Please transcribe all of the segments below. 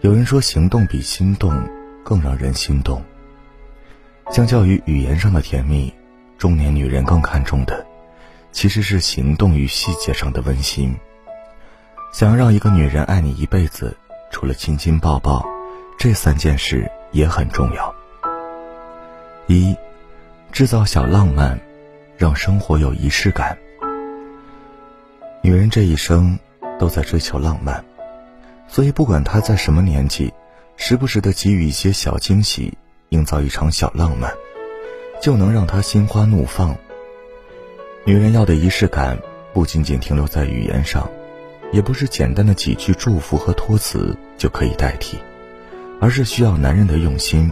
有人说，行动比心动更让人心动。相较于语言上的甜蜜，中年女人更看重的，其实是行动与细节上的温馨。想要让一个女人爱你一辈子，除了亲亲抱抱，这三件事也很重要。一，制造小浪漫，让生活有仪式感。女人这一生都在追求浪漫。所以，不管他在什么年纪，时不时的给予一些小惊喜，营造一场小浪漫，就能让他心花怒放。女人要的仪式感，不仅仅停留在语言上，也不是简单的几句祝福和托词就可以代替，而是需要男人的用心。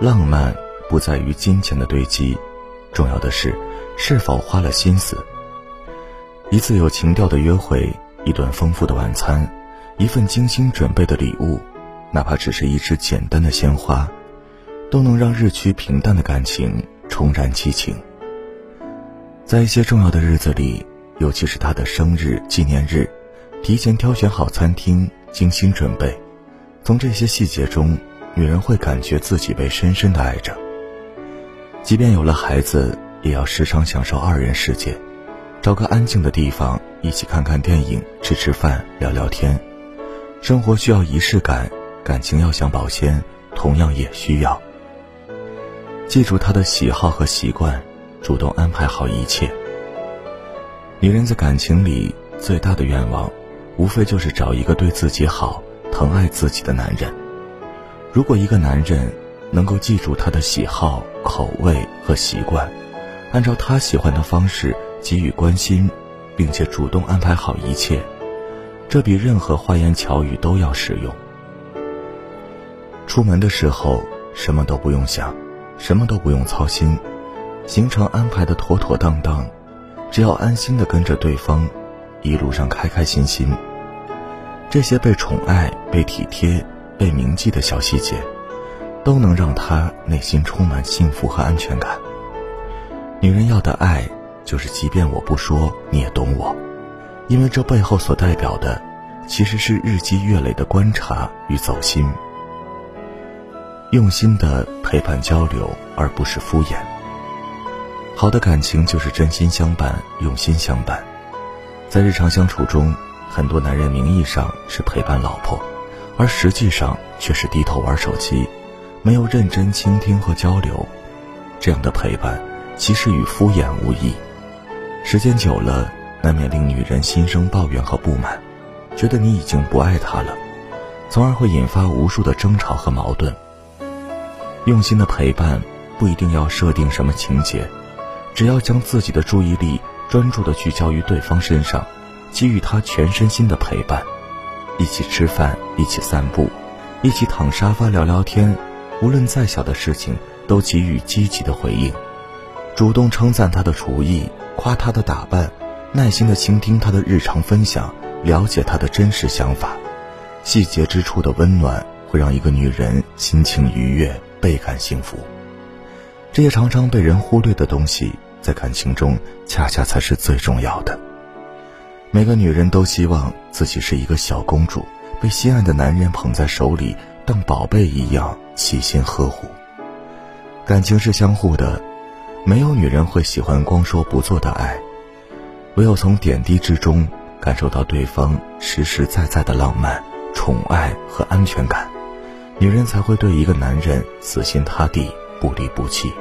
浪漫不在于金钱的堆积，重要的是是否花了心思。一次有情调的约会，一顿丰富的晚餐。一份精心准备的礼物，哪怕只是一支简单的鲜花，都能让日趋平淡的感情重燃激情。在一些重要的日子里，尤其是他的生日、纪念日，提前挑选好餐厅，精心准备。从这些细节中，女人会感觉自己被深深的爱着。即便有了孩子，也要时常享受二人世界，找个安静的地方，一起看看电影、吃吃饭、聊聊天。生活需要仪式感，感情要想保鲜，同样也需要。记住他的喜好和习惯，主动安排好一切。女人在感情里最大的愿望，无非就是找一个对自己好、疼爱自己的男人。如果一个男人能够记住她的喜好、口味和习惯，按照他喜欢的方式给予关心，并且主动安排好一切。这比任何花言巧语都要实用。出门的时候，什么都不用想，什么都不用操心，行程安排的妥妥当当，只要安心的跟着对方，一路上开开心心。这些被宠爱、被体贴、被铭记的小细节，都能让他内心充满幸福和安全感。女人要的爱，就是即便我不说，你也懂我。因为这背后所代表的，其实是日积月累的观察与走心，用心的陪伴交流，而不是敷衍。好的感情就是真心相伴，用心相伴。在日常相处中，很多男人名义上是陪伴老婆，而实际上却是低头玩手机，没有认真倾听和交流。这样的陪伴，其实与敷衍无异。时间久了。难免令女人心生抱怨和不满，觉得你已经不爱她了，从而会引发无数的争吵和矛盾。用心的陪伴不一定要设定什么情节，只要将自己的注意力专注的聚焦于对方身上，给予他全身心的陪伴，一起吃饭，一起散步，一起躺沙发聊聊天，无论再小的事情都给予积极的回应，主动称赞他的厨艺，夸他的打扮。耐心的倾听他的日常分享，了解他的真实想法，细节之处的温暖会让一个女人心情愉悦，倍感幸福。这些常常被人忽略的东西，在感情中恰恰才是最重要的。每个女人都希望自己是一个小公主，被心爱的男人捧在手里，当宝贝一样细心呵护。感情是相互的，没有女人会喜欢光说不做的爱。唯有从点滴之中感受到对方实实在在的浪漫、宠爱和安全感，女人才会对一个男人死心塌地、不离不弃。